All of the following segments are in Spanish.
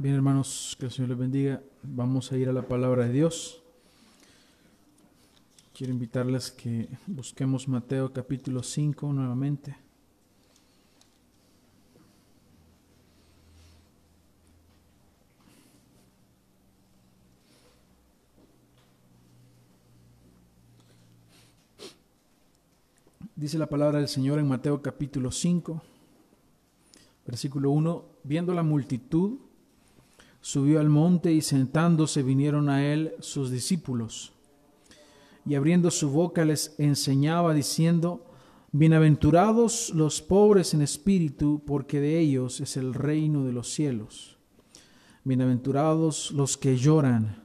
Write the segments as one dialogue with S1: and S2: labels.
S1: Bien, hermanos, que el Señor les bendiga. Vamos a ir a la palabra de Dios. Quiero invitarles que busquemos Mateo capítulo 5 nuevamente. Dice la palabra del Señor en Mateo capítulo 5, versículo 1, viendo la multitud, subió al monte y sentándose vinieron a él sus discípulos. Y abriendo su boca les enseñaba diciendo, Bienaventurados los pobres en espíritu, porque de ellos es el reino de los cielos. Bienaventurados los que lloran,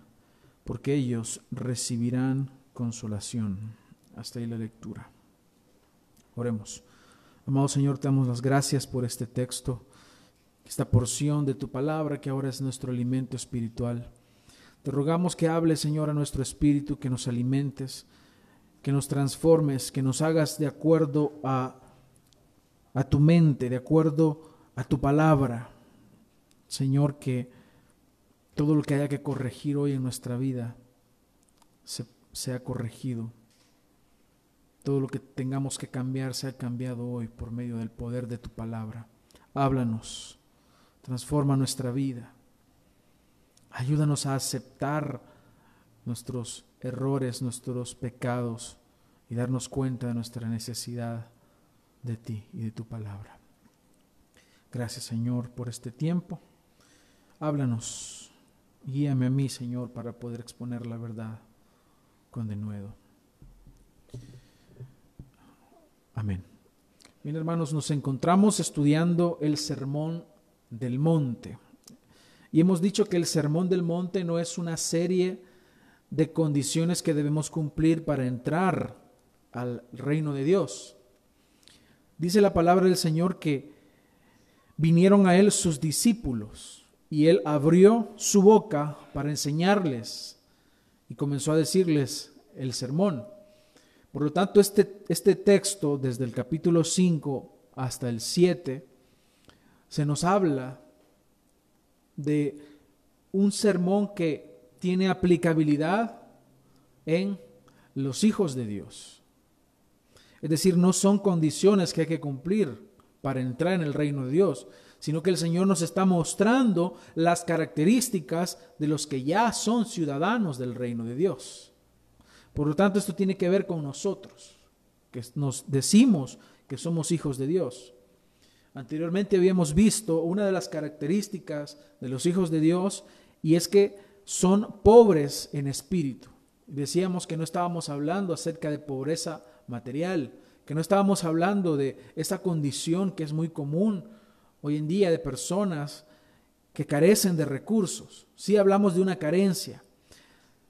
S1: porque ellos recibirán consolación. Hasta ahí la lectura. Oremos. Amado Señor, te damos las gracias por este texto esta porción de tu palabra que ahora es nuestro alimento espiritual. Te rogamos que hables, Señor, a nuestro espíritu, que nos alimentes, que nos transformes, que nos hagas de acuerdo a, a tu mente, de acuerdo a tu palabra. Señor, que todo lo que haya que corregir hoy en nuestra vida se, sea corregido. Todo lo que tengamos que cambiar sea cambiado hoy por medio del poder de tu palabra. Háblanos transforma nuestra vida. Ayúdanos a aceptar nuestros errores, nuestros pecados y darnos cuenta de nuestra necesidad de ti y de tu palabra. Gracias Señor por este tiempo. Háblanos, guíame a mí Señor para poder exponer la verdad con denuedo. Amén. Bien hermanos, nos encontramos estudiando el sermón del monte. Y hemos dicho que el sermón del monte no es una serie de condiciones que debemos cumplir para entrar al reino de Dios. Dice la palabra del Señor que vinieron a él sus discípulos y él abrió su boca para enseñarles y comenzó a decirles el sermón. Por lo tanto, este, este texto, desde el capítulo 5 hasta el 7, se nos habla de un sermón que tiene aplicabilidad en los hijos de Dios. Es decir, no son condiciones que hay que cumplir para entrar en el reino de Dios, sino que el Señor nos está mostrando las características de los que ya son ciudadanos del reino de Dios. Por lo tanto, esto tiene que ver con nosotros, que nos decimos que somos hijos de Dios. Anteriormente habíamos visto una de las características de los hijos de Dios y es que son pobres en espíritu. Decíamos que no estábamos hablando acerca de pobreza material, que no estábamos hablando de esa condición que es muy común hoy en día de personas que carecen de recursos. Sí hablamos de una carencia,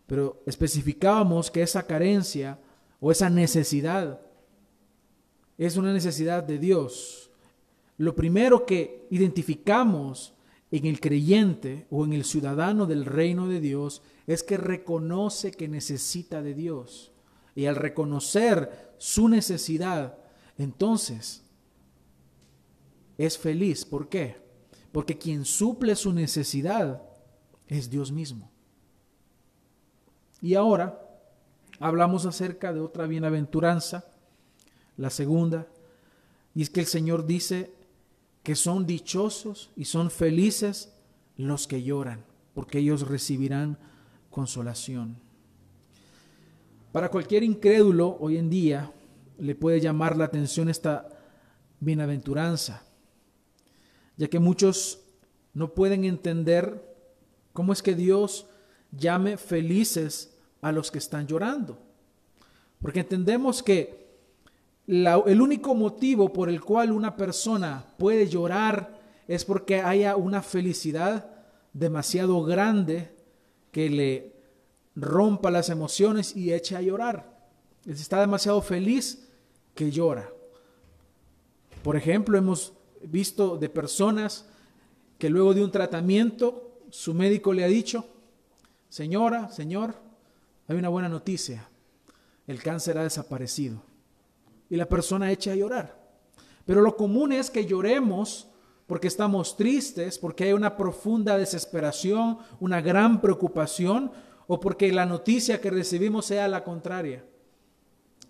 S1: pero especificábamos que esa carencia o esa necesidad es una necesidad de Dios, lo primero que identificamos en el creyente o en el ciudadano del reino de Dios es que reconoce que necesita de Dios. Y al reconocer su necesidad, entonces es feliz. ¿Por qué? Porque quien suple su necesidad es Dios mismo. Y ahora hablamos acerca de otra bienaventuranza, la segunda, y es que el Señor dice que son dichosos y son felices los que lloran, porque ellos recibirán consolación. Para cualquier incrédulo hoy en día le puede llamar la atención esta bienaventuranza, ya que muchos no pueden entender cómo es que Dios llame felices a los que están llorando. Porque entendemos que el único motivo por el cual una persona puede llorar es porque haya una felicidad demasiado grande que le rompa las emociones y eche a llorar. Está demasiado feliz que llora. Por ejemplo, hemos visto de personas que luego de un tratamiento su médico le ha dicho, señora, señor, hay una buena noticia, el cáncer ha desaparecido y la persona echa a llorar. Pero lo común es que lloremos porque estamos tristes, porque hay una profunda desesperación, una gran preocupación, o porque la noticia que recibimos sea la contraria.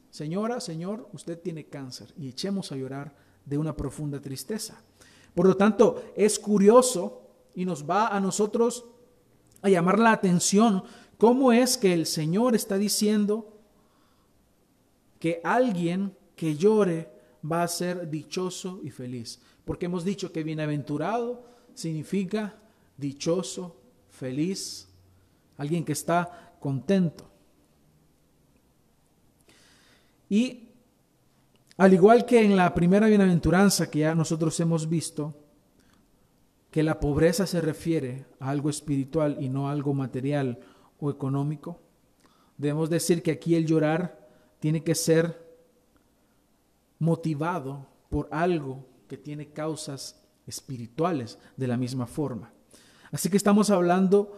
S1: Señora, Señor, usted tiene cáncer y echemos a llorar de una profunda tristeza. Por lo tanto, es curioso y nos va a nosotros a llamar la atención cómo es que el Señor está diciendo que alguien que llore va a ser dichoso y feliz. Porque hemos dicho que bienaventurado significa dichoso, feliz, alguien que está contento. Y al igual que en la primera bienaventuranza que ya nosotros hemos visto, que la pobreza se refiere a algo espiritual y no a algo material o económico, debemos decir que aquí el llorar tiene que ser motivado por algo que tiene causas espirituales de la misma forma. Así que estamos hablando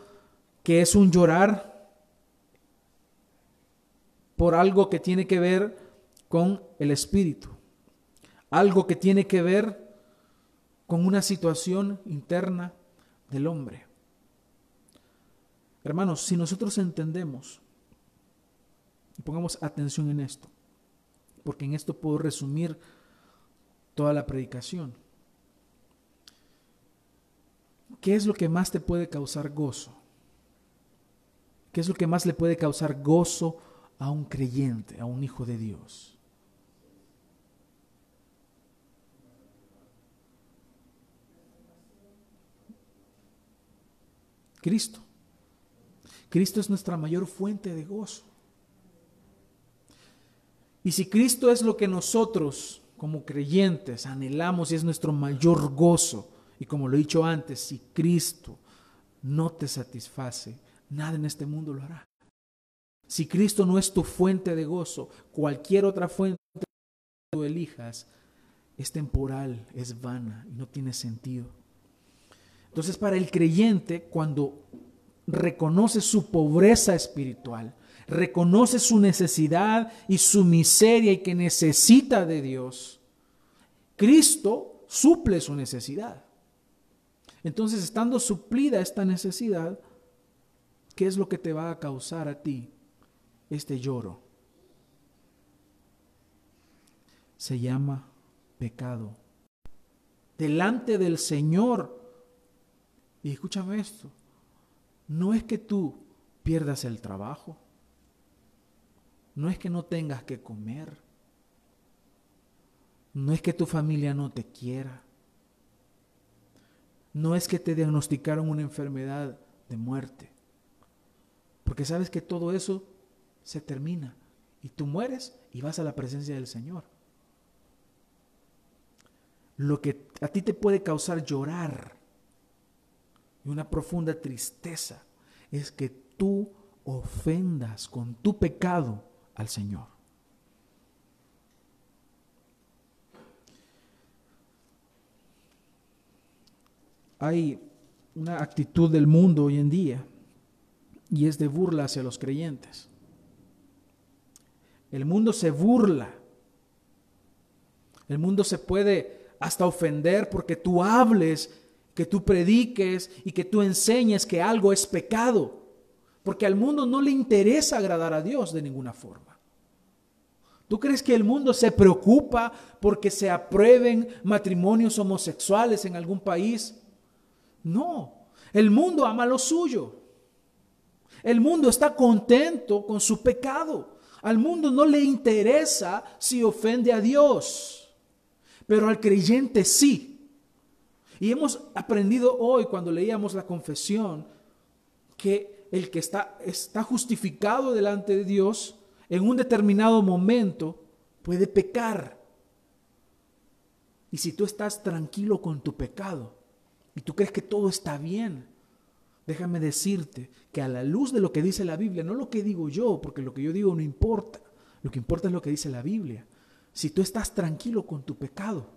S1: que es un llorar por algo que tiene que ver con el espíritu, algo que tiene que ver con una situación interna del hombre. Hermanos, si nosotros entendemos, y pongamos atención en esto, porque en esto puedo resumir toda la predicación. ¿Qué es lo que más te puede causar gozo? ¿Qué es lo que más le puede causar gozo a un creyente, a un hijo de Dios? Cristo. Cristo es nuestra mayor fuente de gozo. Y si Cristo es lo que nosotros como creyentes anhelamos y es nuestro mayor gozo, y como lo he dicho antes, si Cristo no te satisface, nada en este mundo lo hará. Si Cristo no es tu fuente de gozo, cualquier otra fuente que tú elijas es temporal, es vana y no tiene sentido. Entonces para el creyente, cuando reconoce su pobreza espiritual, reconoce su necesidad y su miseria y que necesita de Dios, Cristo suple su necesidad. Entonces, estando suplida esta necesidad, ¿qué es lo que te va a causar a ti este lloro? Se llama pecado. Delante del Señor, y escúchame esto, no es que tú pierdas el trabajo, no es que no tengas que comer. No es que tu familia no te quiera. No es que te diagnosticaron una enfermedad de muerte. Porque sabes que todo eso se termina. Y tú mueres y vas a la presencia del Señor. Lo que a ti te puede causar llorar y una profunda tristeza es que tú ofendas con tu pecado al Señor. Hay una actitud del mundo hoy en día y es de burla hacia los creyentes. El mundo se burla. El mundo se puede hasta ofender porque tú hables, que tú prediques y que tú enseñes que algo es pecado. Porque al mundo no le interesa agradar a Dios de ninguna forma. ¿Tú crees que el mundo se preocupa porque se aprueben matrimonios homosexuales en algún país? No, el mundo ama lo suyo. El mundo está contento con su pecado. Al mundo no le interesa si ofende a Dios, pero al creyente sí. Y hemos aprendido hoy cuando leíamos la confesión que el que está, está justificado delante de Dios en un determinado momento puede pecar. Y si tú estás tranquilo con tu pecado y tú crees que todo está bien, déjame decirte que a la luz de lo que dice la Biblia, no lo que digo yo, porque lo que yo digo no importa, lo que importa es lo que dice la Biblia. Si tú estás tranquilo con tu pecado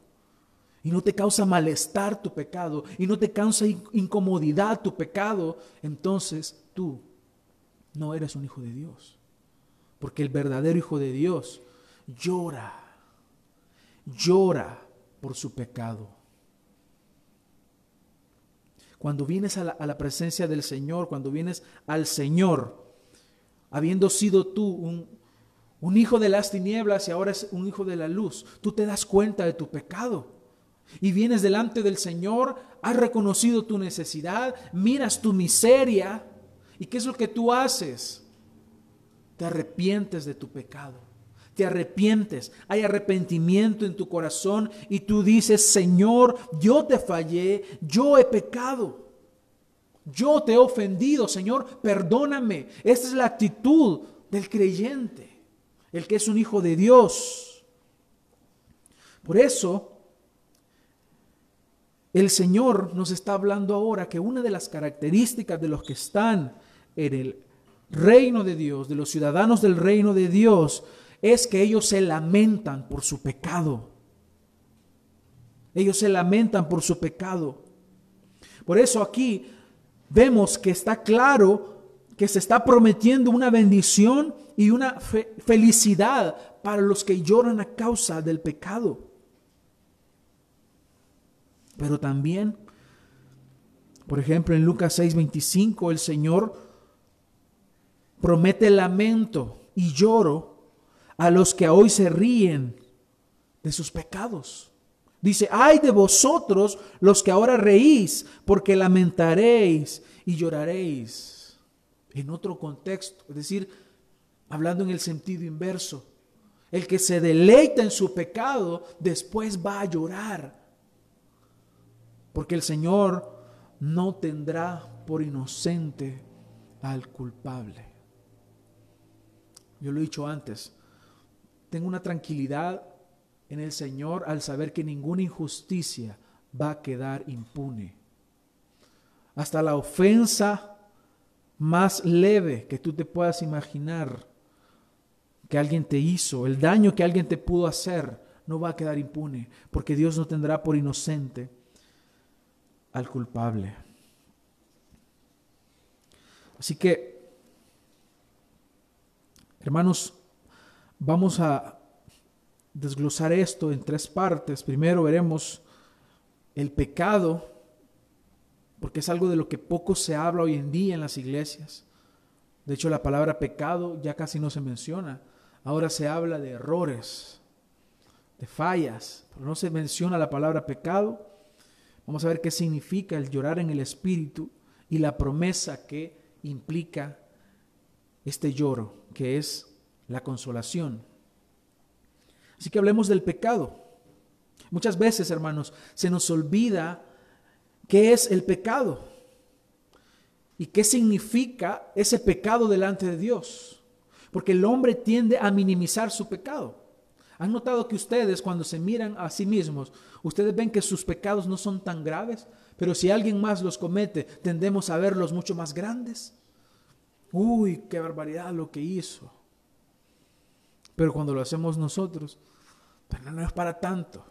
S1: y no te causa malestar tu pecado y no te causa incomodidad tu pecado, entonces tú no eres un hijo de Dios. Porque el verdadero hijo de Dios llora, llora por su pecado. Cuando vienes a la, presencia del Señor, cuando vienes al Señor, habiendo sido tú un hijo de las tinieblas y ahora es un hijo de la luz, tú te das cuenta de tu pecado y vienes delante del Señor, has reconocido tu necesidad, miras tu miseria y ¿qué es lo que tú haces? Te arrepientes de tu pecado te arrepientes, hay arrepentimiento en tu corazón y tú dices, Señor, yo te fallé, yo he pecado, yo te he ofendido, Señor, perdóname. Esta es la actitud del creyente, el que es un hijo de Dios. Por eso, el Señor nos está hablando ahora que una de las características de los que están en el reino de Dios, de los ciudadanos del reino de Dios, es que ellos se lamentan por su pecado. Ellos se lamentan por su pecado. Por eso aquí vemos que está claro que se está prometiendo una bendición y una felicidad para los que lloran a causa del pecado. Pero también, por ejemplo, en Lucas 6:25 el Señor promete lamento y lloro a los que hoy se ríen de sus pecados. Dice, ay de vosotros los que ahora reís, porque lamentaréis y lloraréis. En otro contexto, es decir, hablando en el sentido inverso, el que se deleita en su pecado, después va a llorar, porque el Señor no tendrá por inocente al culpable. Yo lo he dicho antes, tengo una tranquilidad en el Señor al saber que ninguna injusticia va a quedar impune. Hasta la ofensa más leve que tú te puedas imaginar que alguien te hizo, el daño que alguien te pudo hacer, no va a quedar impune, porque Dios no tendrá por inocente al culpable. Así que, hermanos, Vamos a desglosar esto en tres partes. Primero veremos el pecado, porque es algo de lo que poco se habla hoy en día en las iglesias. De hecho, la palabra pecado ya casi no se menciona. Ahora se habla de errores, de fallas, pero no se menciona la palabra pecado. Vamos a ver qué significa el llorar en el espíritu y la promesa que implica este lloro, que es la consolación. Así que hablemos del pecado. Muchas veces, hermanos, se nos olvida qué es el pecado y qué significa ese pecado delante de Dios. Porque el hombre tiende a minimizar su pecado. ¿Han notado que ustedes cuando se miran a sí mismos, ustedes ven que sus pecados no son tan graves? Pero si alguien más los comete, tendemos a verlos mucho más grandes. Uy, qué barbaridad lo que hizo. Pero cuando lo hacemos nosotros, no es para tanto.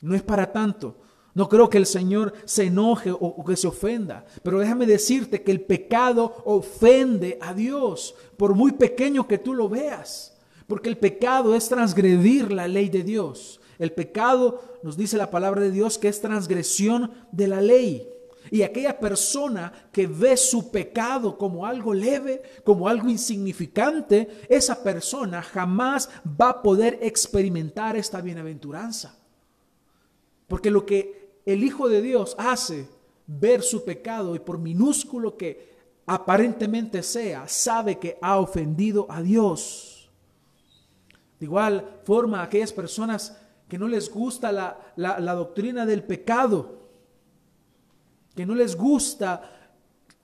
S1: No es para tanto. No creo que el Señor se enoje o, que se ofenda. Pero déjame decirte que el pecado ofende a Dios, por muy pequeño que tú lo veas. Porque el pecado es transgredir la ley de Dios. El pecado, nos dice la palabra de Dios, que es transgresión de la ley. Y aquella persona que ve su pecado como algo leve, como algo insignificante, esa persona jamás va a poder experimentar esta bienaventuranza. Porque lo que el Hijo de Dios hace, ver su pecado y por minúsculo que aparentemente sea, sabe que ha ofendido a Dios. De igual forma, aquellas personas que no les gusta la, la, la doctrina del pecado, que no les gusta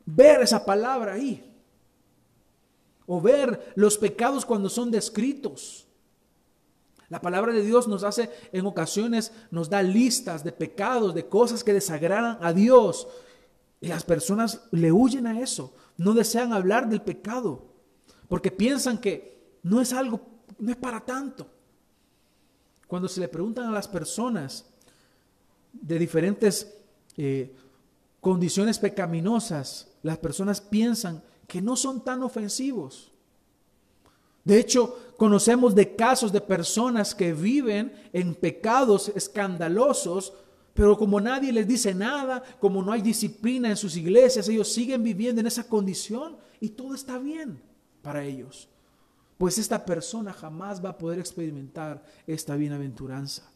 S1: ver esa palabra ahí. O ver los pecados cuando son descritos. La palabra de Dios nos hace en ocasiones, nos da listas de pecados, de cosas que desagradan a Dios. Y las personas le huyen a eso. No desean hablar del pecado. Porque piensan que no es algo, no es para tanto. Cuando se le preguntan a las personas de diferentes eh, condiciones pecaminosas, las personas piensan que no son tan ofensivos. De hecho, conocemos de casos de personas que viven en pecados escandalosos, Pero como nadie les dice nada, como no hay disciplina en sus iglesias, ellos siguen viviendo en esa condición y todo está bien para ellos. Pues esta persona jamás va a poder experimentar esta bienaventuranza.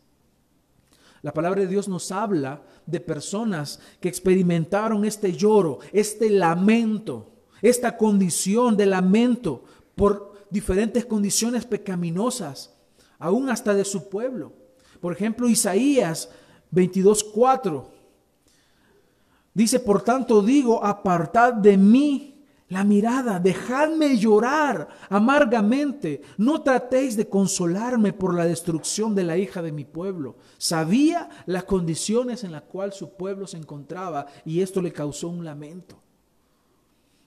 S1: La palabra de Dios nos habla de personas que experimentaron este lloro, este lamento, esta condición de lamento por diferentes condiciones pecaminosas, aún hasta de su pueblo. Por ejemplo, Isaías 22:4 dice, por tanto digo, apartad de mí la mirada, dejadme llorar amargamente, no tratéis de consolarme por la destrucción de la hija de mi pueblo. Sabía las condiciones en las cuales su pueblo se encontraba y esto le causó un lamento.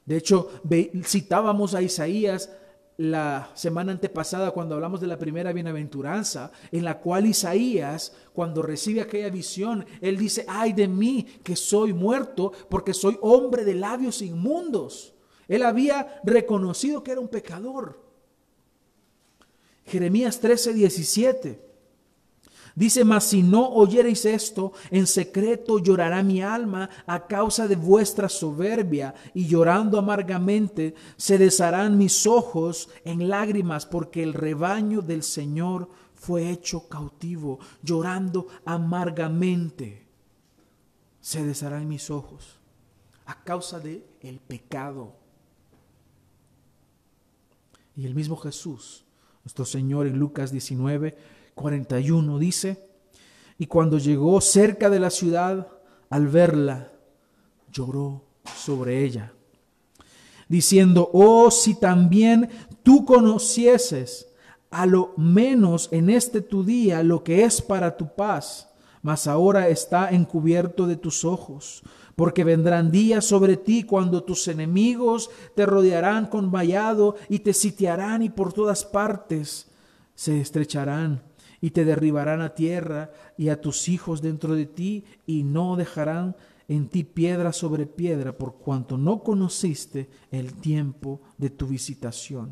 S1: De hecho, citábamos a Isaías la semana antepasada cuando hablamos de la primera bienaventuranza, en la cual Isaías, cuando recibe aquella visión, él dice, ay de mí que soy muerto porque soy hombre de labios inmundos. Él había reconocido que era un pecador. Jeremías 13, 17. Dice, mas si no oyereis esto, en secreto llorará mi alma a causa de vuestra soberbia, y llorando amargamente se desharán mis ojos en lágrimas, porque el rebaño del Señor fue hecho cautivo, llorando amargamente se desharán mis ojos a causa de el pecado. Y el mismo Jesús, nuestro Señor en Lucas 19, 41 dice, y cuando llegó cerca de la ciudad, al verla, lloró sobre ella, diciendo, oh, si también tú conocieses a lo menos en este tu día lo que es para tu paz, mas ahora está encubierto de tus ojos, porque vendrán días sobre ti cuando tus enemigos te rodearán con vallado y te sitiarán y por todas partes se estrecharán y te derribarán a tierra y a tus hijos dentro de ti y no dejarán en ti piedra sobre piedra por cuanto no conociste el tiempo de tu visitación.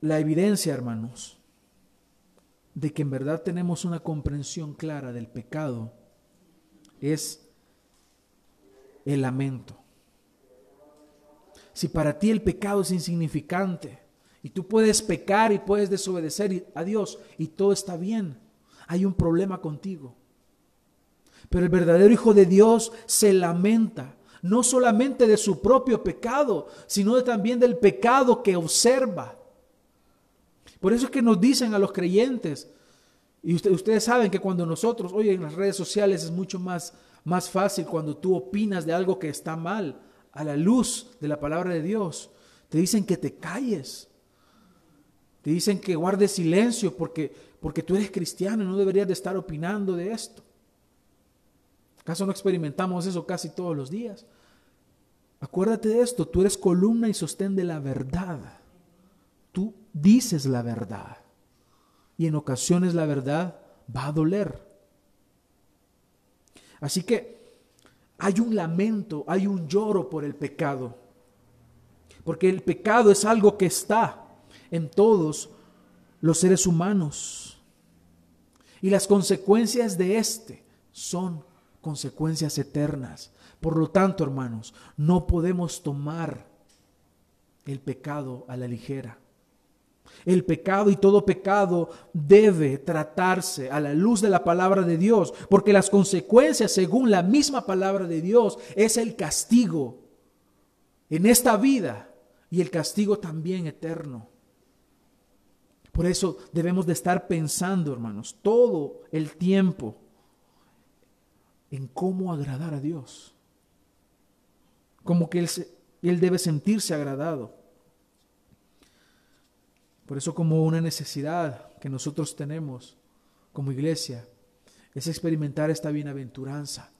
S1: La evidencia, hermanos, de que en verdad tenemos una comprensión clara del pecado es el lamento si para ti el pecado es insignificante y tú puedes pecar y puedes desobedecer a Dios y todo está bien, hay un problema contigo. Pero el verdadero Hijo de Dios se lamenta no solamente de su propio pecado, sino también del pecado que observa. Por eso es que nos dicen a los creyentes, y ustedes saben que cuando nosotros, oye, en las redes sociales es mucho más, más fácil cuando tú opinas de algo que está mal a la luz de la palabra de Dios. Te dicen que te calles. Te dicen que guardes silencio porque, porque tú eres cristiano y no deberías de estar opinando de esto. ¿Acaso no experimentamos eso casi todos los días? Acuérdate de esto, tú eres columna y sostén de la verdad. Dices la verdad. Y en ocasiones la verdad va a doler. Así que hay un lamento, hay un lloro por el pecado. Porque el pecado es algo que está en todos los seres humanos. Y las consecuencias de este son consecuencias eternas. Por lo tanto, hermanos, no podemos tomar el pecado a la ligera. El pecado y todo pecado debe tratarse a la luz de la palabra de Dios, porque las consecuencias, según la misma palabra de Dios, es el castigo en esta vida y el castigo también eterno. Por eso debemos de estar pensando, hermanos, todo el tiempo en cómo agradar a Dios. Como que Él, él debe sentirse agradado. Por eso como una necesidad que nosotros tenemos como iglesia es experimentar esta bienaventuranza.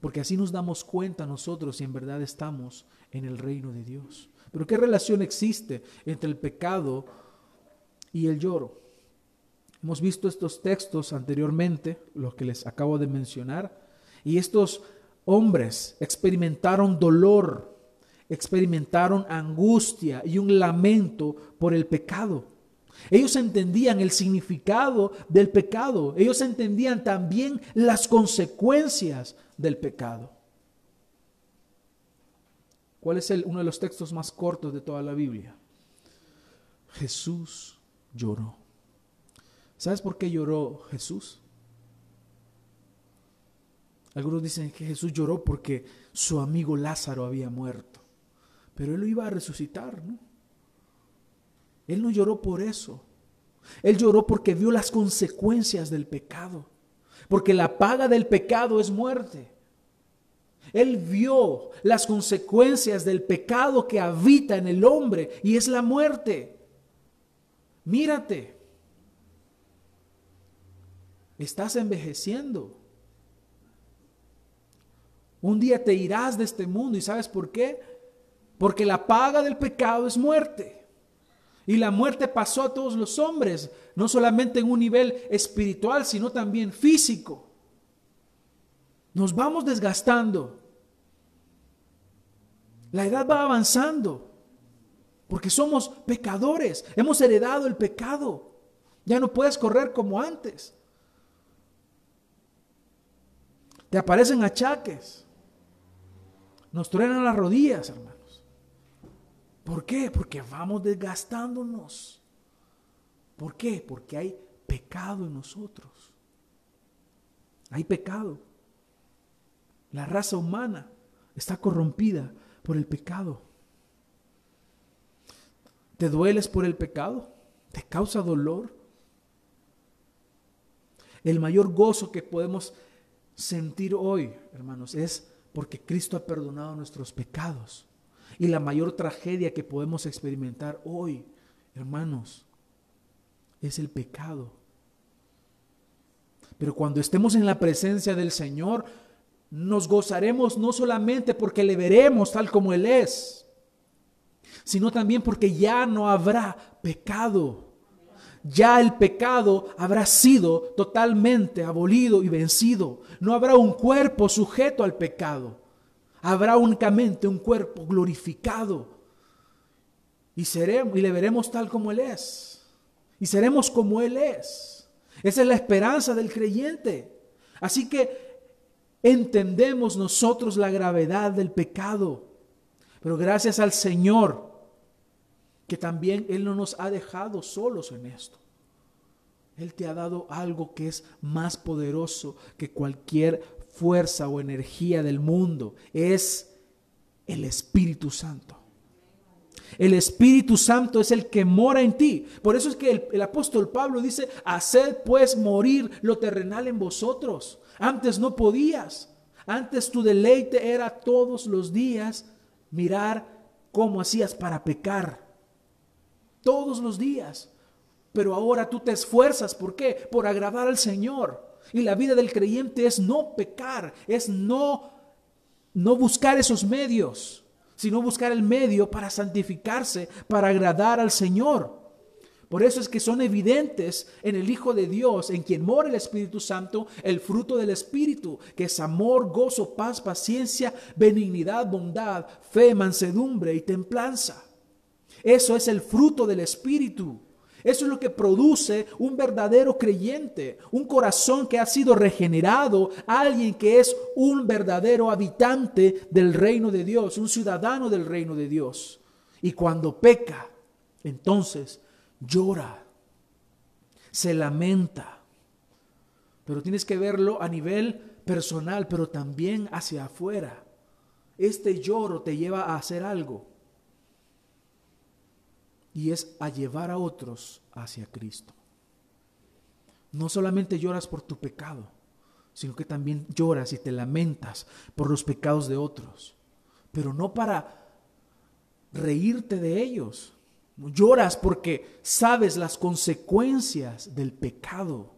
S1: Porque así nos damos cuenta nosotros si en verdad estamos en el reino de Dios. Pero ¿qué relación existe entre el pecado y el lloro? Hemos visto estos textos anteriormente, los que les acabo de mencionar, y estos hombres experimentaron dolor experimentaron angustia y un lamento por el pecado. Ellos entendían el significado del pecado. Ellos entendían también las consecuencias del pecado. ¿Cuál es el, uno de los textos más cortos de toda la Biblia? Jesús lloró. ¿Sabes por qué lloró Jesús? Algunos dicen que Jesús lloró porque su amigo Lázaro había muerto, pero él lo iba a resucitar, ¿no? Él no lloró por eso. Él lloró porque vio las consecuencias del pecado, porque la paga del pecado es muerte. Él vio las consecuencias del pecado que habita en el hombre y es la muerte. Mírate, estás envejeciendo. Un día te irás de este mundo y ¿sabes por qué? Porque la paga del pecado es muerte. Y la muerte pasó a todos los hombres, no solamente en un nivel espiritual, sino también físico. Nos vamos desgastando. La edad va avanzando, porque somos pecadores, hemos heredado el pecado. Ya no puedes correr como antes. Te aparecen achaques. Nos truenan las rodillas, hermanos. ¿Por qué? Porque vamos desgastándonos. ¿Por qué? Porque hay pecado en nosotros. Hay pecado. La raza humana está corrompida por el pecado. ¿Te dueles por el pecado? ¿Te causa dolor? El mayor gozo que podemos sentir hoy, hermanos, es porque Cristo ha perdonado nuestros pecados. Y la mayor tragedia que podemos experimentar hoy, hermanos, es el pecado. Pero cuando estemos en la presencia del Señor, nos gozaremos no solamente porque le veremos tal como Él es, sino también porque ya no habrá pecado. Ya el pecado habrá sido totalmente abolido y vencido. No habrá un cuerpo sujeto al pecado. Habrá únicamente un cuerpo glorificado. Y, seremos, y le veremos tal como Él es. Y seremos como Él es. Esa es la esperanza del creyente. Así que entendemos nosotros la gravedad del pecado. Pero gracias al Señor, que también Él no nos ha dejado solos en esto. Él te ha dado algo que es más poderoso que cualquier fuerza o energía del mundo. Es el Espíritu Santo. El Espíritu Santo es el que mora en ti. Por eso es que el, el, apóstol Pablo dice, haced pues morir lo terrenal en vosotros. Antes no podías. Antes tu deleite era todos los días mirar cómo hacías para pecar. Todos los días. Pero ahora tú te esfuerzas. ¿Por qué? Por agradar al Señor. Y la vida del creyente es no pecar, es no, no buscar esos medios, sino buscar el medio para santificarse, para agradar al Señor. Por eso es que son evidentes en el Hijo de Dios, en quien mora el Espíritu Santo, el fruto del Espíritu, que es amor, gozo, paz, paciencia, benignidad, bondad, fe, mansedumbre y templanza. Eso es el fruto del Espíritu. Eso es lo que produce un verdadero creyente, un corazón que ha sido regenerado, alguien que es un verdadero habitante del reino de Dios, un ciudadano del reino de Dios. Y cuando peca, entonces llora, se lamenta. Pero tienes que verlo a nivel personal, pero también hacia afuera. Este lloro te lleva a hacer algo. Y es a llevar a otros hacia Cristo. No solamente lloras por tu pecado, sino que también lloras y te lamentas por los pecados de otros. Pero no para reírte de ellos, Lloras porque sabes las consecuencias del pecado.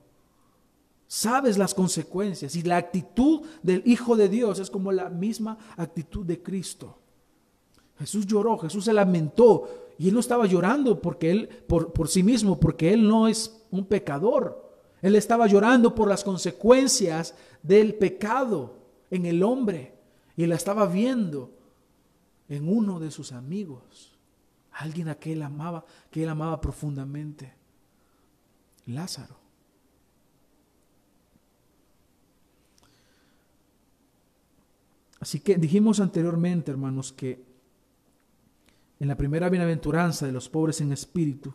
S1: Sabes las consecuencias. Y la actitud del Hijo de Dios es como la misma actitud de Cristo. Jesús lloró, Jesús se lamentó. Y él no estaba llorando porque él, por, por sí mismo, porque él no es un pecador. Él estaba llorando por las consecuencias del pecado en el hombre. Y la estaba viendo en uno de sus amigos alguien a que él amaba, que él amaba profundamente. Lázaro. Así que dijimos anteriormente, hermanos, que en la primera bienaventuranza de los pobres en espíritu,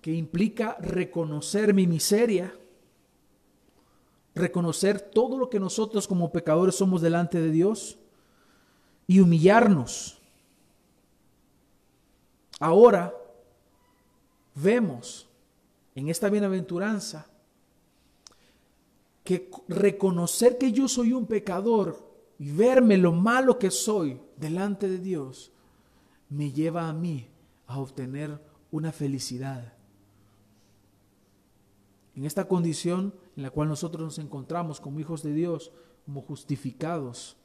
S1: que implica reconocer mi miseria, reconocer todo lo que nosotros como pecadores somos delante de Dios y humillarnos. Ahora vemos en esta bienaventuranza que reconocer que yo soy un pecador y verme lo malo que soy delante de Dios me lleva a mí a obtener una felicidad. En esta condición en la cual nosotros nos encontramos como hijos de Dios, como justificados,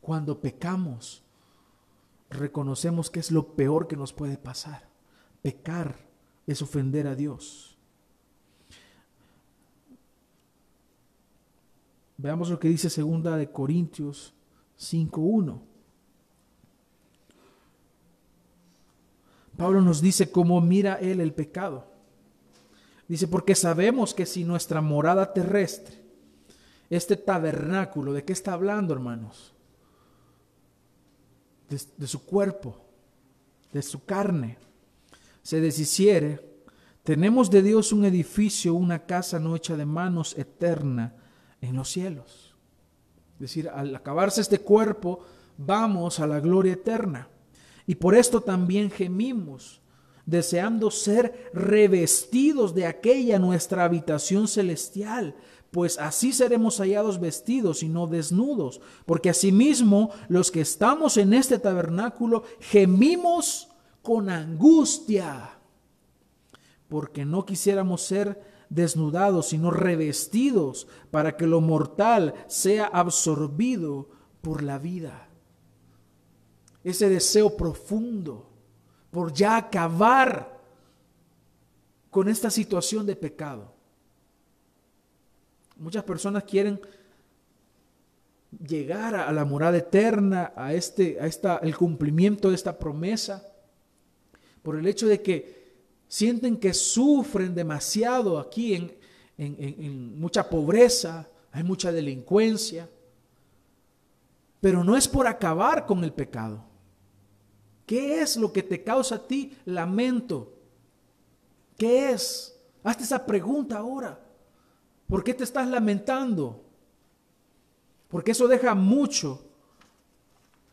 S1: cuando pecamos, reconocemos que es lo peor que nos puede pasar. Pecar es ofender a Dios. Veamos lo que dice segunda de Corintios 5.1. Pablo nos dice cómo mira él el pecado. Dice, porque sabemos que si nuestra morada terrestre, este tabernáculo, ¿de qué está hablando, hermanos? De, de su cuerpo, de su carne, se deshiciere, tenemos de Dios un edificio, una casa no hecha de manos eterna en los cielos. Es decir, al acabarse este cuerpo, vamos a la gloria eterna. Y por esto también gemimos, deseando ser revestidos de aquella nuestra habitación celestial, pues así seremos hallados vestidos y no desnudos, porque asimismo los que estamos en este tabernáculo gemimos con angustia, porque no quisiéramos ser desnudados, sino revestidos para que lo mortal sea absorbido por la vida. Ese deseo profundo por ya acabar con esta situación de pecado. Muchas personas quieren llegar a la morada eterna, a este, a esta, el cumplimiento de esta promesa, por el hecho de que sienten que sufren demasiado aquí en, en, mucha pobreza, hay mucha delincuencia, pero no es por acabar con el pecado. ¿Qué es lo que te causa a ti lamento? ¿Qué es? Hazte esa pregunta ahora. ¿Por qué te estás lamentando? Porque eso deja mucho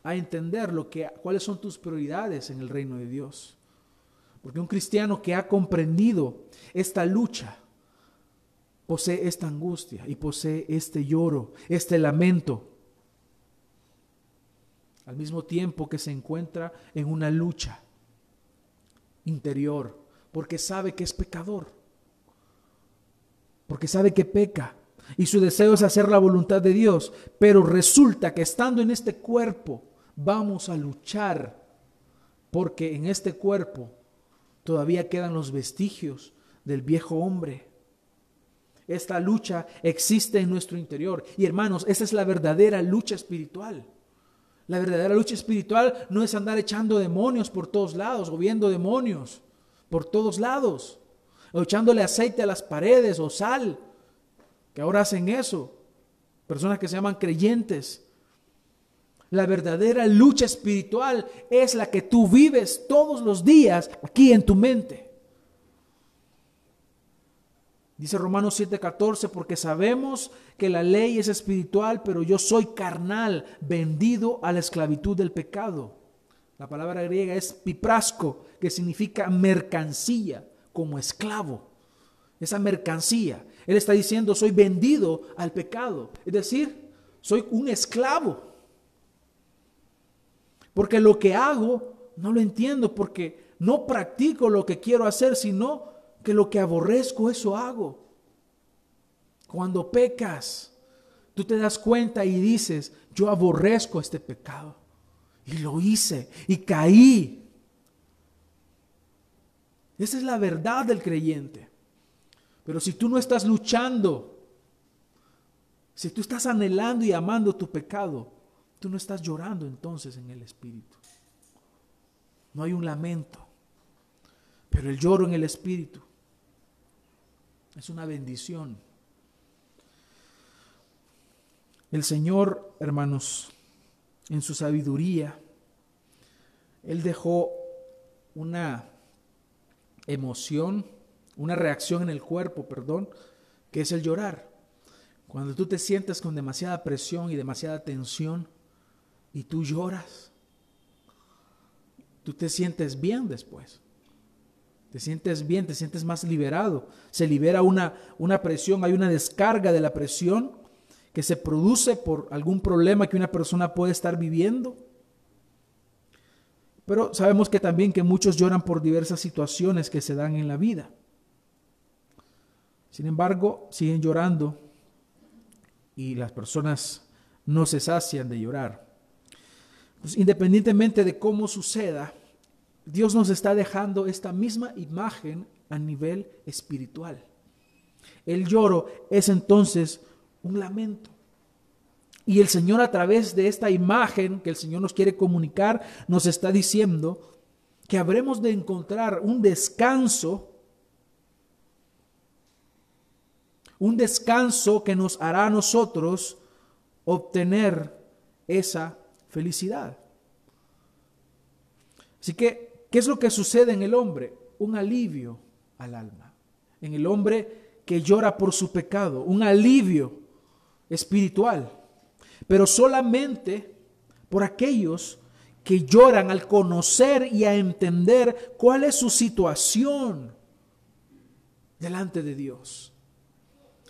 S1: a entender lo que, cuáles son tus prioridades en el reino de Dios. Porque un cristiano que ha comprendido esta lucha posee esta angustia y posee este lloro, este lamento, al mismo tiempo que se encuentra en una lucha interior, porque sabe que es pecador, porque sabe que peca y su deseo es hacer la voluntad de Dios, pero resulta que estando en este cuerpo vamos a luchar, porque en este cuerpo todavía quedan los vestigios del viejo hombre. Esta lucha existe en nuestro interior. Y hermanos, esa es la verdadera lucha espiritual. La verdadera lucha espiritual no es andar echando demonios por todos lados o viendo demonios por todos lados, o echándole aceite a las paredes o sal, que ahora hacen eso. Personas que se llaman creyentes. La verdadera lucha espiritual es la que tú vives todos los días aquí en tu mente. Dice Romanos 7:14, porque sabemos que la ley es espiritual, pero yo soy carnal, vendido a la esclavitud del pecado. La palabra griega es piprasco, que significa mercancía, como esclavo. Esa mercancía. Él está diciendo, soy vendido al pecado. Es decir, soy un esclavo. Porque lo que hago no lo entiendo porque no practico lo que quiero hacer, sino que lo que aborrezco, eso hago. Cuando pecas, tú te das cuenta y dices, yo aborrezco este pecado. Y lo hice y caí. Esa es la verdad del creyente. Pero si tú no estás luchando, si tú estás anhelando y amando tu pecado, Tú no estás llorando entonces en el Espíritu. No hay un lamento. Pero el lloro en el Espíritu Es una bendición. El Señor, hermanos, en su sabiduría, Él dejó una emoción, una reacción en el cuerpo, perdón, que es el llorar. Cuando tú te sientes con demasiada presión y demasiada tensión y tú lloras, tú te sientes bien después. Te sientes bien, te sientes más liberado. Se libera una, una presión, hay una descarga de la presión que se produce por algún problema que una persona puede estar viviendo. Pero sabemos que también que muchos lloran por diversas situaciones que se dan en la vida. Sin embargo, siguen llorando y las personas no se sacian de llorar. Pues, independientemente de cómo suceda, Dios nos está dejando esta misma imagen a nivel espiritual. El lloro es entonces un lamento. Y el Señor a través de esta imagen que el Señor nos quiere comunicar, nos está diciendo que habremos de encontrar un descanso, un descanso que nos hará a nosotros obtener esa felicidad. Así que, ¿qué es lo que sucede en el hombre? Un alivio al alma. En el hombre que llora por su pecado, un alivio espiritual, pero solamente por aquellos que lloran al conocer y a entender cuál es su situación delante de Dios.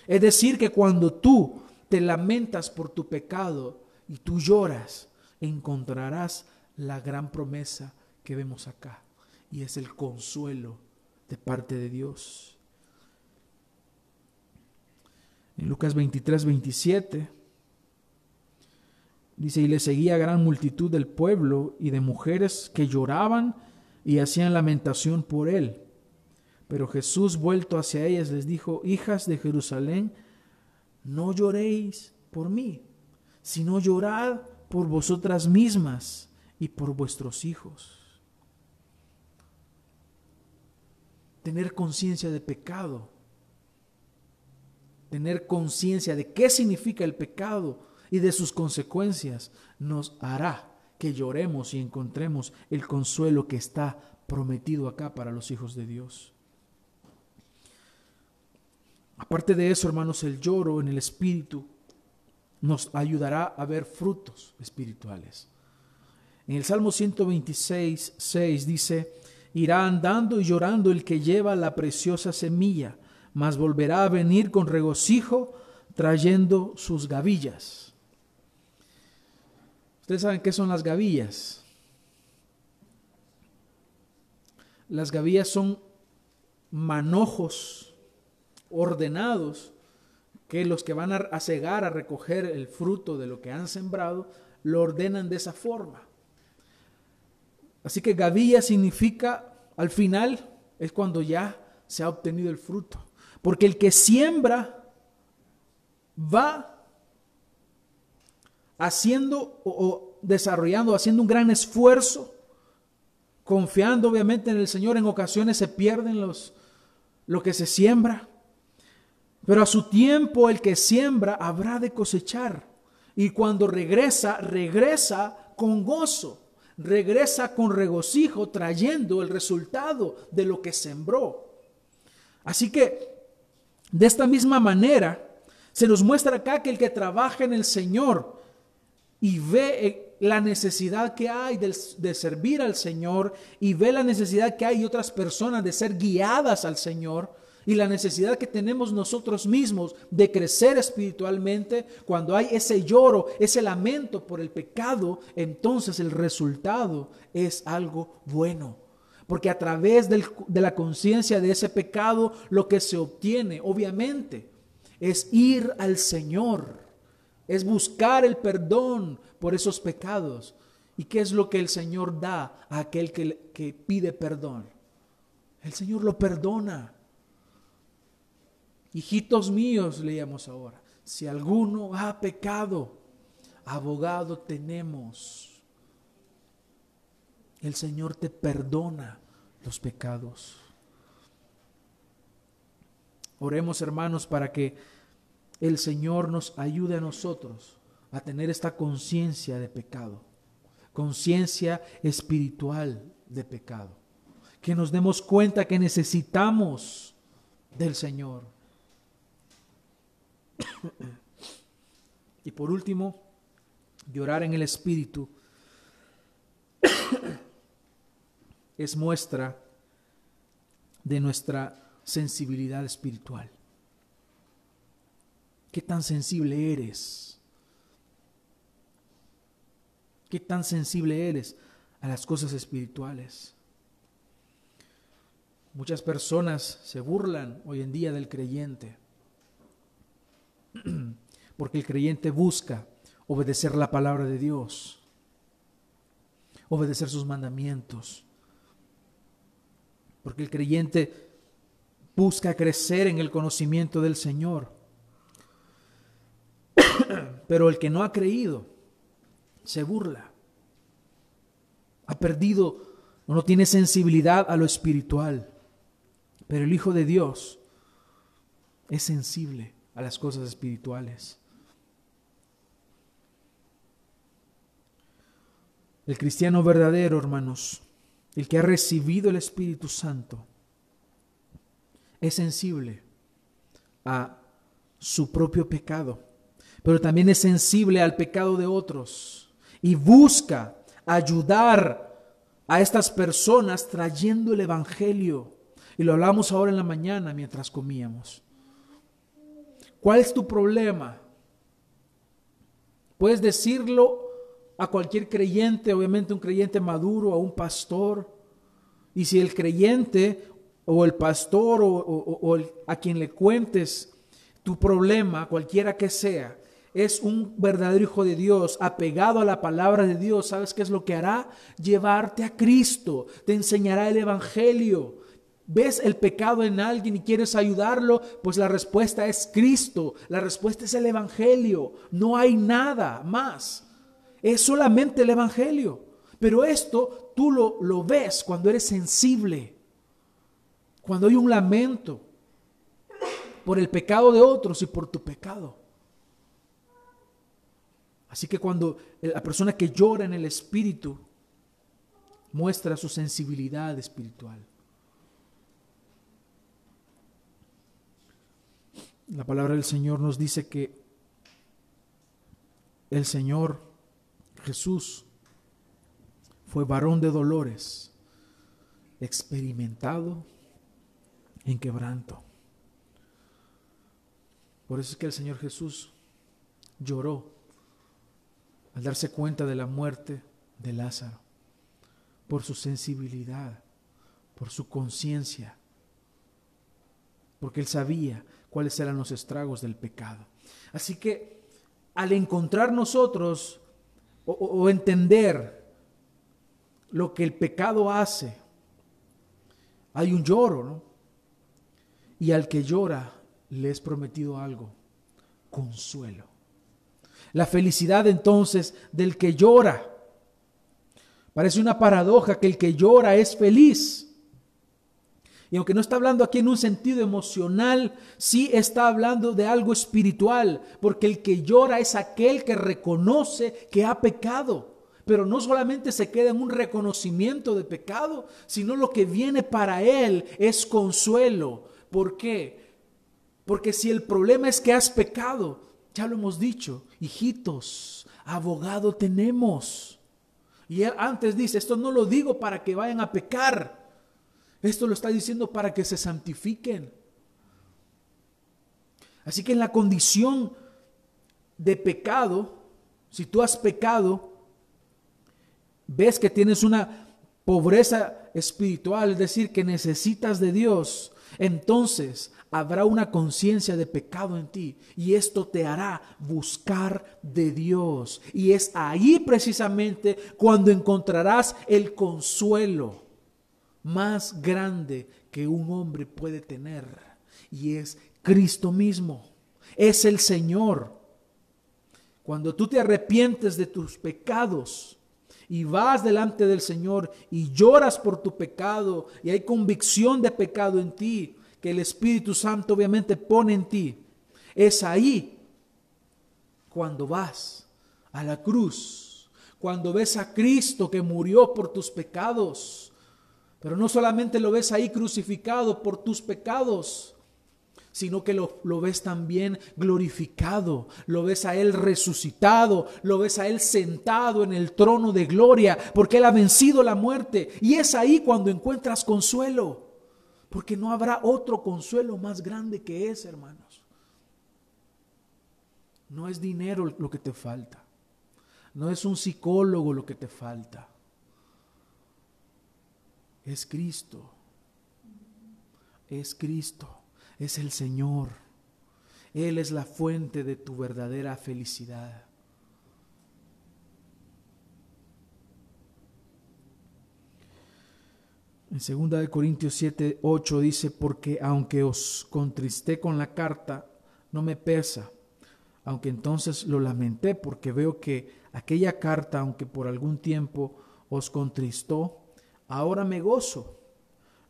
S1: Es decir, que cuando tú te lamentas por tu pecado y tú lloras, encontrarás la gran promesa que vemos acá, y es el consuelo de parte de Dios. En Lucas 23, 27 dice, y le seguía gran multitud del pueblo y de mujeres que lloraban y hacían lamentación por él. Pero Jesús, vuelto hacia ellas, les dijo, hijas de Jerusalén, no lloréis por mí, sino llorad por vosotras mismas y por vuestros hijos. Tener conciencia de pecado tener conciencia de qué significa el pecado y de sus consecuencias, nos hará que lloremos y encontremos el consuelo que está prometido acá para los hijos de Dios. Aparte de eso, hermanos, el lloro en el espíritu nos ayudará a ver frutos espirituales. En el Salmo 126, 6 dice, irá andando y llorando el que lleva la preciosa semilla mas volverá a venir con regocijo trayendo sus gavillas. Ustedes saben qué son las gavillas. Las gavillas son manojos ordenados que los que van a cegar, a recoger el fruto de lo que han sembrado, lo ordenan de esa forma. Así que gavilla significa, al final, es cuando ya se ha obtenido el fruto. Porque el que siembra va haciendo o, desarrollando, haciendo un gran esfuerzo, confiando obviamente en el Señor. En ocasiones se pierden los, lo que se siembra. Pero a su tiempo el que siembra habrá de cosechar. Y cuando regresa, regresa con gozo, regresa con regocijo, trayendo el resultado de lo que sembró. Así que de esta misma manera, se nos muestra acá que el que trabaja en el Señor y ve eh, la necesidad que hay de, servir al Señor y ve la necesidad que hay otras personas de ser guiadas al Señor y la necesidad que tenemos nosotros mismos de crecer espiritualmente, cuando hay ese lloro, ese lamento por el pecado, entonces el resultado es algo bueno porque a través de la conciencia de ese pecado lo que se obtiene, obviamente, es ir al Señor, es buscar el perdón por esos pecados. ¿Y qué es lo que el Señor da a aquel que, que pide perdón? El Señor lo perdona. Hijitos míos, leíamos ahora, si alguno ha pecado, abogado tenemos el Señor te perdona los pecados. Oremos hermanos para que el Señor nos ayude a nosotros a tener esta conciencia de pecado, conciencia espiritual de pecado, que nos demos cuenta que necesitamos del Señor. y por último, llorar en el Espíritu es muestra de nuestra sensibilidad espiritual. ¿Qué tan sensible eres? ¿Qué tan sensible eres a las cosas espirituales? Muchas personas se burlan hoy en día del creyente, porque el creyente busca obedecer la palabra de Dios, obedecer sus mandamientos, porque el creyente busca crecer en el conocimiento del Señor. Pero el que no ha creído se burla, ha perdido o no tiene sensibilidad a lo espiritual. Pero el Hijo de Dios es sensible a las cosas espirituales. El cristiano verdadero, hermanos, el que ha recibido el Espíritu Santo, es sensible a su propio pecado, pero también es sensible al pecado de otros y busca ayudar a estas personas trayendo el Evangelio. Y lo hablamos ahora en la mañana mientras comíamos. ¿Cuál es tu problema? Puedes decirlo a cualquier creyente, obviamente un creyente maduro, a un pastor. Y si el creyente o el pastor o, a quien le cuentes tu problema, cualquiera que sea, es un verdadero hijo de Dios, apegado a la palabra de Dios, ¿sabes qué es lo que hará? Llevarte a Cristo, te enseñará el Evangelio. ¿Ves el pecado en alguien y quieres ayudarlo? Pues la respuesta es Cristo, la respuesta es el Evangelio, no hay nada más. Es solamente el Evangelio. Pero esto tú lo, lo ves cuando eres sensible, cuando hay un lamento por el pecado de otros y por tu pecado. Así que cuando la persona que llora en el espíritu muestra su sensibilidad espiritual. La palabra del Señor nos dice que el Señor Jesús fue varón de dolores, experimentado en quebranto. Por eso es que el Señor Jesús lloró al darse cuenta de la muerte de Lázaro, por su sensibilidad, por su conciencia, porque él sabía cuáles eran los estragos del pecado. Así que al encontrar nosotros o, entender lo que el pecado hace, hay un lloro, ¿no? Y al que llora le es prometido algo, consuelo. La felicidad entonces del que llora. Parece una paradoja que el que llora es feliz. Y aunque no está hablando aquí en un sentido emocional, sí está hablando de algo espiritual, porque el que llora es aquel que reconoce que ha pecado. Pero no solamente se queda en un reconocimiento de pecado, sino lo que viene para él es consuelo. ¿Por qué? Porque si el problema es que has pecado, ya lo hemos dicho, hijitos, abogado tenemos. Y él antes dice, esto no lo digo para que vayan a pecar, esto lo está diciendo para que se santifiquen. Así que en la condición de pecado, si tú has pecado, ves que tienes una pobreza espiritual, es decir, que necesitas de Dios, entonces habrá una conciencia de pecado en ti y esto te hará buscar de Dios. Y es ahí precisamente cuando encontrarás el consuelo más grande que un hombre puede tener y es Cristo mismo. Es el Señor. Cuando tú te arrepientes de tus pecados y vas delante del Señor y lloras por tu pecado y hay convicción de pecado en ti, que el Espíritu Santo obviamente pone en ti, es ahí cuando vas a la cruz, cuando ves a Cristo que murió por tus pecados, pero no solamente lo ves ahí crucificado por tus pecados, sino que lo, lo, ves también glorificado, lo ves a Él resucitado, lo ves a Él sentado en el trono de gloria, porque Él ha vencido la muerte. Y es ahí cuando encuentras consuelo, porque no habrá otro consuelo más grande que ese, hermanos. No es dinero lo que te falta, no es un psicólogo lo que te falta, es Cristo, es Cristo es el Señor. Él es la fuente de tu verdadera felicidad. En 2 Corintios 7, 8 dice, porque aunque os contristé con la carta, no me pesa, aunque entonces lo lamenté, porque veo que aquella carta, aunque por algún tiempo os contristó, ahora me gozo,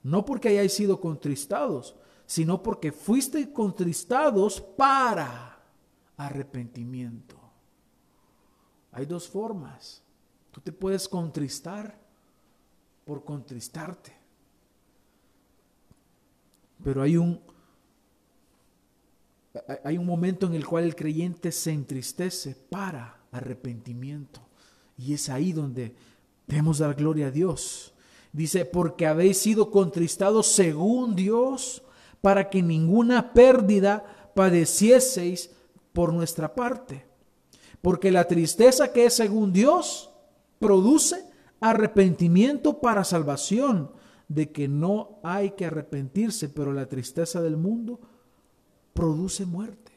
S1: no porque hayáis sido contristados, sino porque fuiste contristados para arrepentimiento. Hay dos formas. Tú te puedes contristar por contristarte. Pero hay un hay un momento en el cual el creyente se entristece para arrepentimiento. Y es ahí donde debemos dar gloria a Dios. Dice, porque habéis sido contristados según Dios para que ninguna pérdida padecieseis por nuestra parte. Porque la tristeza que es según Dios produce arrepentimiento para salvación, de que no hay que arrepentirse, pero la tristeza del mundo produce muerte.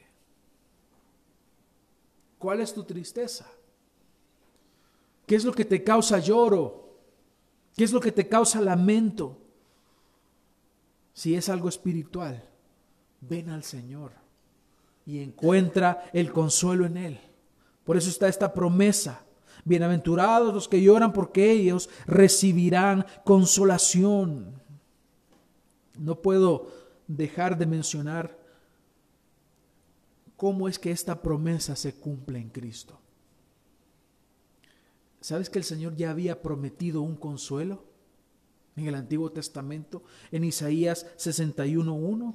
S1: ¿Cuál es tu tristeza? ¿Qué es lo que te causa lloro? ¿Qué es lo que te causa lamento? Si es algo espiritual, ven al Señor y encuentra el consuelo en Él. Por eso está esta promesa. Bienaventurados los que lloran porque ellos recibirán consolación. No puedo dejar de mencionar cómo es que esta promesa se cumple en Cristo. ¿Sabes que el Señor ya había prometido un consuelo? en el Antiguo Testamento, en Isaías 61.1.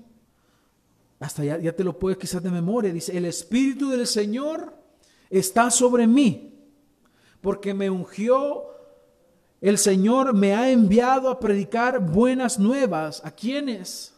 S1: Hasta ya, te lo puedes quizás de memoria. Dice, el Espíritu del Señor está sobre mí, porque me ungió, el Señor me ha enviado a predicar buenas nuevas. ¿A quiénes?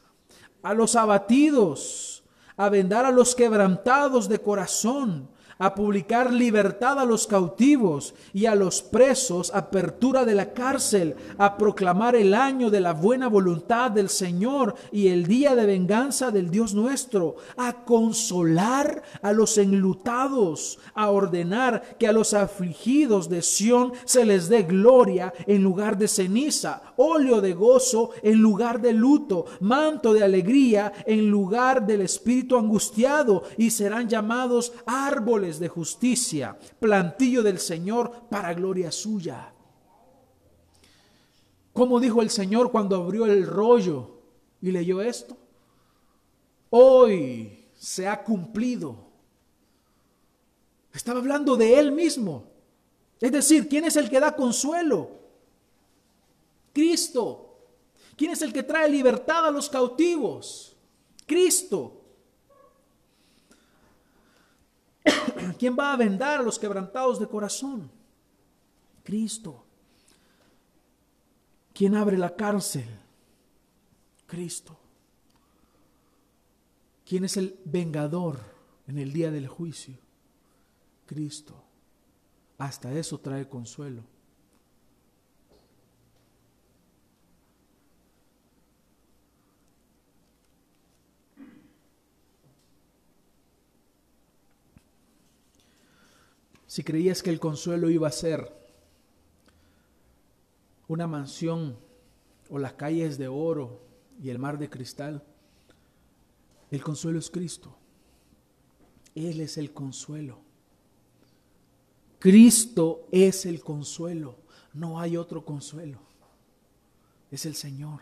S1: A los abatidos, a vendar a los quebrantados de corazón a publicar libertad a los cautivos y a los presos, apertura de la cárcel, a proclamar el año de la buena voluntad del Señor y el día de venganza del Dios nuestro, a consolar a los enlutados, a ordenar que a los afligidos de Sión se les dé gloria en lugar de ceniza, óleo de gozo en lugar de luto, manto de alegría en lugar del espíritu angustiado, y serán llamados árboles de justicia, plantillo del Señor para gloria suya. Como dijo el Señor cuando abrió el rollo y leyó esto? Hoy se ha cumplido. Estaba hablando de Él mismo. Es decir, ¿quién es el que da consuelo? Cristo. ¿Quién es el que trae libertad a los cautivos? Cristo. ¿Quién va a vendar a los quebrantados de corazón? Cristo. ¿Quién abre la cárcel? Cristo. ¿Quién es el vengador en el día del juicio? Cristo. Hasta eso trae consuelo. Si creías que el consuelo iba a ser una mansión o las calles de oro y el mar de cristal, el consuelo es Cristo. Él es el consuelo. Cristo es el consuelo. No hay otro consuelo. Es el Señor.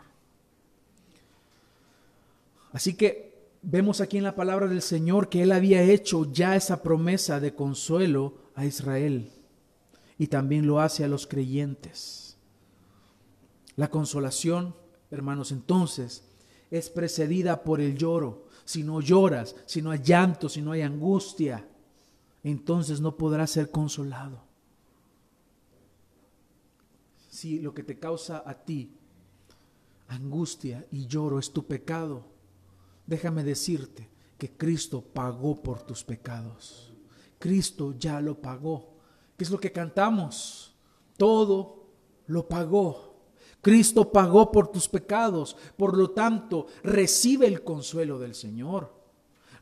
S1: Así que vemos aquí en la palabra del Señor que Él había hecho ya esa promesa de consuelo a Israel y también lo hace a los creyentes. La consolación, hermanos, entonces es precedida por el lloro. Si no lloras, si no hay llanto, si no hay angustia, entonces no podrás ser consolado. Si lo que te causa a ti angustia y lloro es tu pecado, déjame decirte que Cristo pagó por tus pecados. Cristo ya lo pagó. ¿Qué es lo que cantamos? Todo lo pagó. Cristo pagó por tus pecados. Por lo tanto, recibe el consuelo del Señor.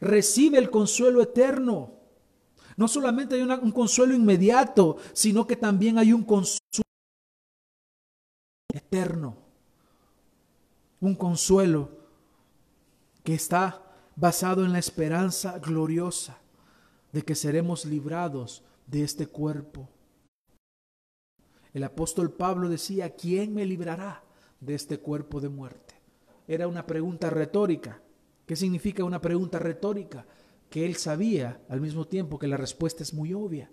S1: Recibe el consuelo eterno. No solamente hay un consuelo inmediato, sino que también hay un consuelo eterno. Un consuelo que está basado en la esperanza gloriosa de que seremos librados de este cuerpo. El apóstol Pablo decía, ¿quién me librará de este cuerpo de muerte? Era una pregunta retórica. ¿Qué significa una pregunta retórica? Que él sabía al mismo tiempo que la respuesta es muy obvia.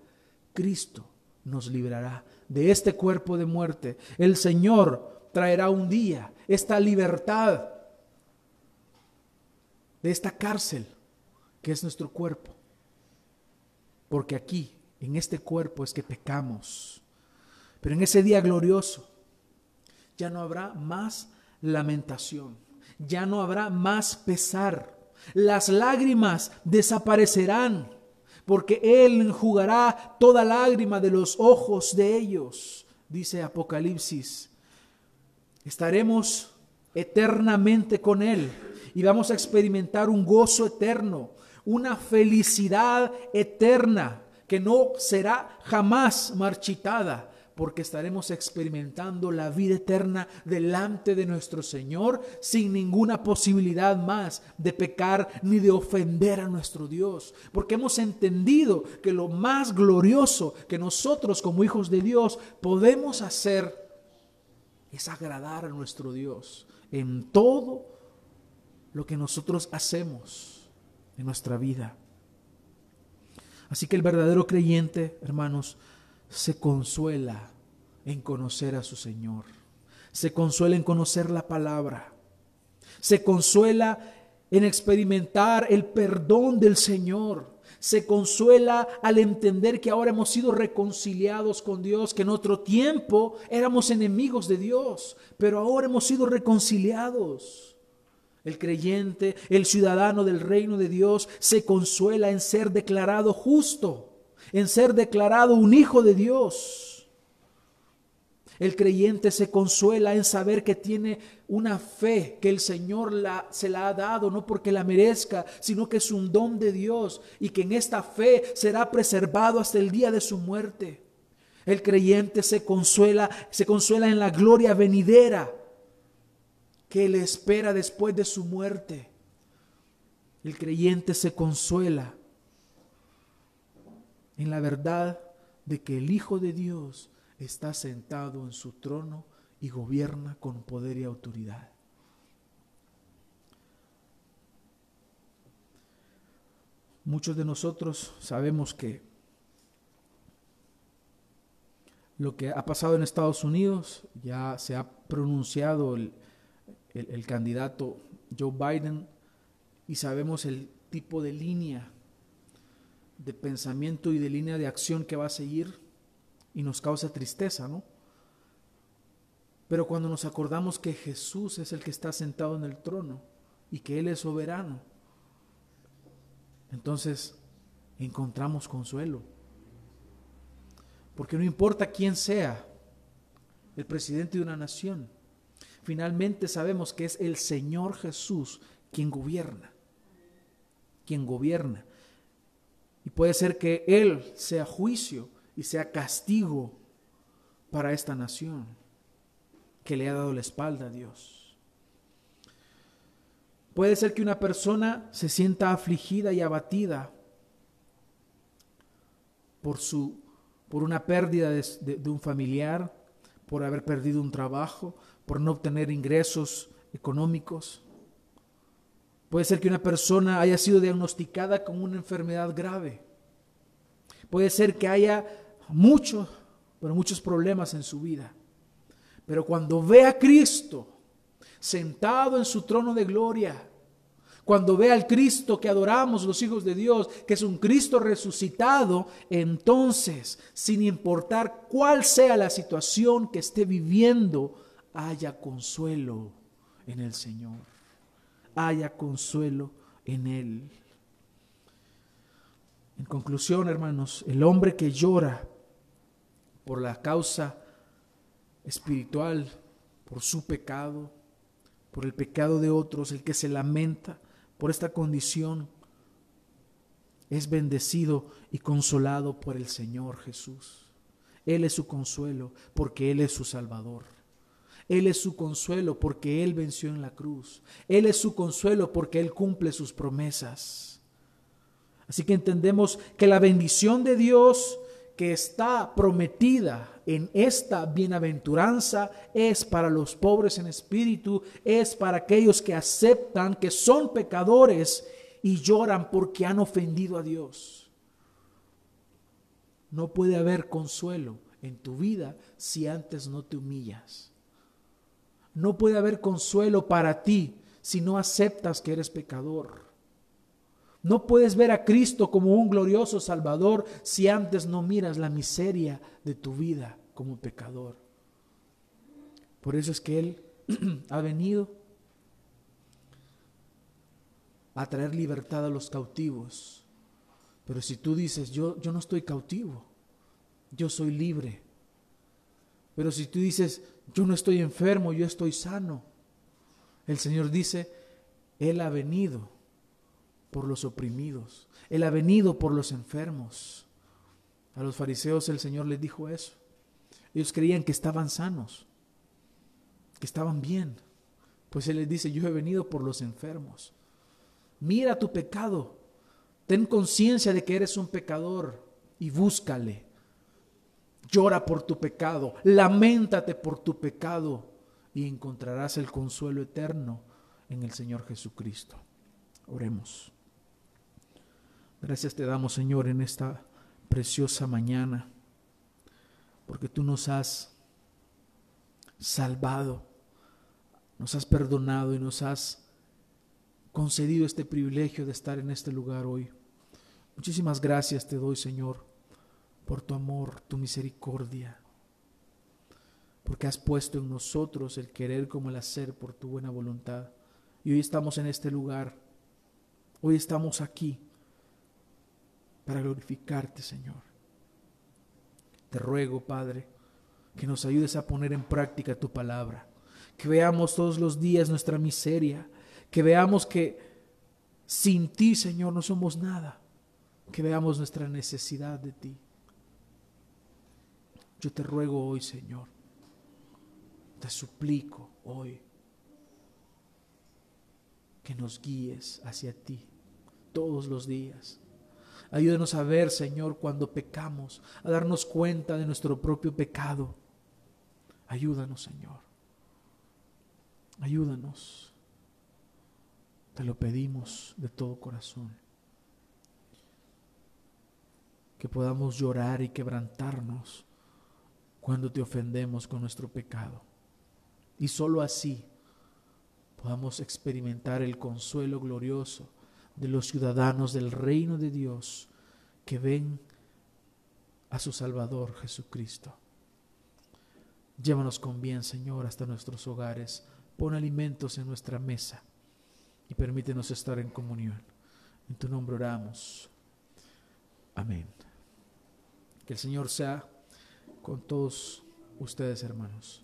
S1: Cristo nos librará de este cuerpo de muerte. El Señor traerá un día esta libertad de esta cárcel que es nuestro cuerpo. Porque aquí en este cuerpo es que pecamos. Pero en ese día glorioso ya no habrá más lamentación, ya no habrá más pesar. Las lágrimas desaparecerán, porque Él enjugará toda lágrima de los ojos de ellos, dice Apocalipsis. Estaremos eternamente con Él y vamos a experimentar un gozo eterno, una felicidad eterna que no será jamás marchitada, porque estaremos experimentando la vida eterna delante de nuestro Señor sin ninguna posibilidad más de pecar ni de ofender a nuestro Dios, porque hemos entendido que lo más glorioso que nosotros como hijos de Dios podemos hacer es agradar a nuestro Dios en todo lo que nosotros hacemos en nuestra vida. Así que el verdadero creyente, hermanos, se consuela en conocer a su Señor. Se consuela en conocer la palabra. Se consuela en experimentar el perdón del Señor. Se consuela al entender que ahora hemos sido reconciliados con Dios, que en otro tiempo éramos enemigos de Dios, pero ahora hemos sido reconciliados. El creyente, el ciudadano del reino de Dios, se consuela en ser declarado justo, en ser declarado un hijo de Dios. El creyente se consuela en saber que tiene una fe que el Señor se la ha dado, no porque la merezca, sino que es un don de Dios y que en esta fe será preservado hasta el día de su muerte. El creyente se consuela, se consuela en la gloria venidera que le espera después de su muerte. El creyente se consuela en la verdad de que el Hijo de Dios está sentado en su trono y gobierna con poder y autoridad. Muchos de nosotros sabemos que lo que ha pasado en Estados Unidos ya se ha pronunciado el, el, candidato Joe Biden y sabemos el tipo de línea de pensamiento y de línea de acción que va a seguir y nos causa tristeza, ¿no? Pero cuando nos acordamos que Jesús es el que está sentado en el trono y que Él es soberano, entonces encontramos consuelo. Porque no importa quién sea el presidente de una nación, Finalmente sabemos que es el Señor Jesús quien gobierna, quien gobierna. Y puede ser que Él sea juicio y sea castigo para esta nación que le ha dado la espalda a Dios. Puede ser que una persona se sienta afligida y abatida por, su, por una pérdida de, de un familiar, por haber perdido un trabajo, por no obtener ingresos económicos. Puede ser que una persona haya sido diagnosticada con una enfermedad grave. Puede ser que haya muchos, pero muchos problemas en su vida. Pero cuando ve a Cristo sentado en su trono de gloria, cuando ve al Cristo que adoramos los hijos de Dios, que es un Cristo resucitado, entonces, sin importar cuál sea la situación que esté viviendo, haya consuelo en el Señor. Haya consuelo en Él. En conclusión, hermanos, el hombre que llora por la causa espiritual, por su pecado, por el pecado de otros, el que se lamenta por esta condición, es bendecido y consolado por el Señor Jesús. Él es su consuelo porque Él es su Salvador. Él es su consuelo porque Él venció en la cruz. Él es su consuelo porque Él cumple sus promesas. Así que entendemos que la bendición de Dios que está prometida en esta bienaventuranza es para los pobres en espíritu, es para aquellos que aceptan que son pecadores y lloran porque han ofendido a Dios. No puede haber consuelo en tu vida si antes no te humillas. No puede haber consuelo para ti si no aceptas que eres pecador. No puedes ver a Cristo como un glorioso Salvador si antes no miras la miseria de tu vida como pecador. Por eso es que Él ha venido a traer libertad a los cautivos. Pero si tú dices, yo, yo no estoy cautivo, yo soy libre. Pero si tú dices, yo no estoy enfermo, yo estoy sano, el Señor dice, Él ha venido por los oprimidos. Él ha venido por los enfermos. A los fariseos el Señor les dijo eso. Ellos creían que estaban sanos, que estaban bien. Pues Él les dice, yo he venido por los enfermos. Mira tu pecado. Ten conciencia de que eres un pecador y búscale. Llora por tu pecado, lamentate por tu pecado y encontrarás el consuelo eterno en el Señor Jesucristo. Oremos. Gracias te damos, Señor, en esta preciosa mañana, porque tú nos has salvado, nos has perdonado y nos has concedido este privilegio de estar en este lugar hoy. Muchísimas gracias te doy, Señor, por tu amor, tu misericordia, porque has puesto en nosotros el querer como el hacer por tu buena voluntad. Y hoy estamos en este lugar, hoy estamos aquí para glorificarte, Señor. Te ruego, Padre, que nos ayudes a poner en práctica tu palabra, que veamos todos los días nuestra miseria, que veamos que sin ti, Señor, no somos nada, que veamos nuestra necesidad de ti. Yo te ruego hoy, Señor, te suplico hoy que nos guíes hacia ti todos los días Ayúdanos a ver, Señor, cuando pecamos, a darnos cuenta de nuestro propio pecado. Ayúdanos, Señor. Ayúdanos. Te lo pedimos de todo corazón. Que podamos llorar y quebrantarnos cuando te ofendemos con nuestro pecado. Y sólo así podamos experimentar el consuelo glorioso de los ciudadanos del reino de Dios que ven a su Salvador Jesucristo. Llévanos con bien, Señor, hasta nuestros hogares. Pon alimentos en nuestra mesa y permítenos estar en comunión. En tu nombre oramos. Amén. Que el Señor sea con todos ustedes, hermanos.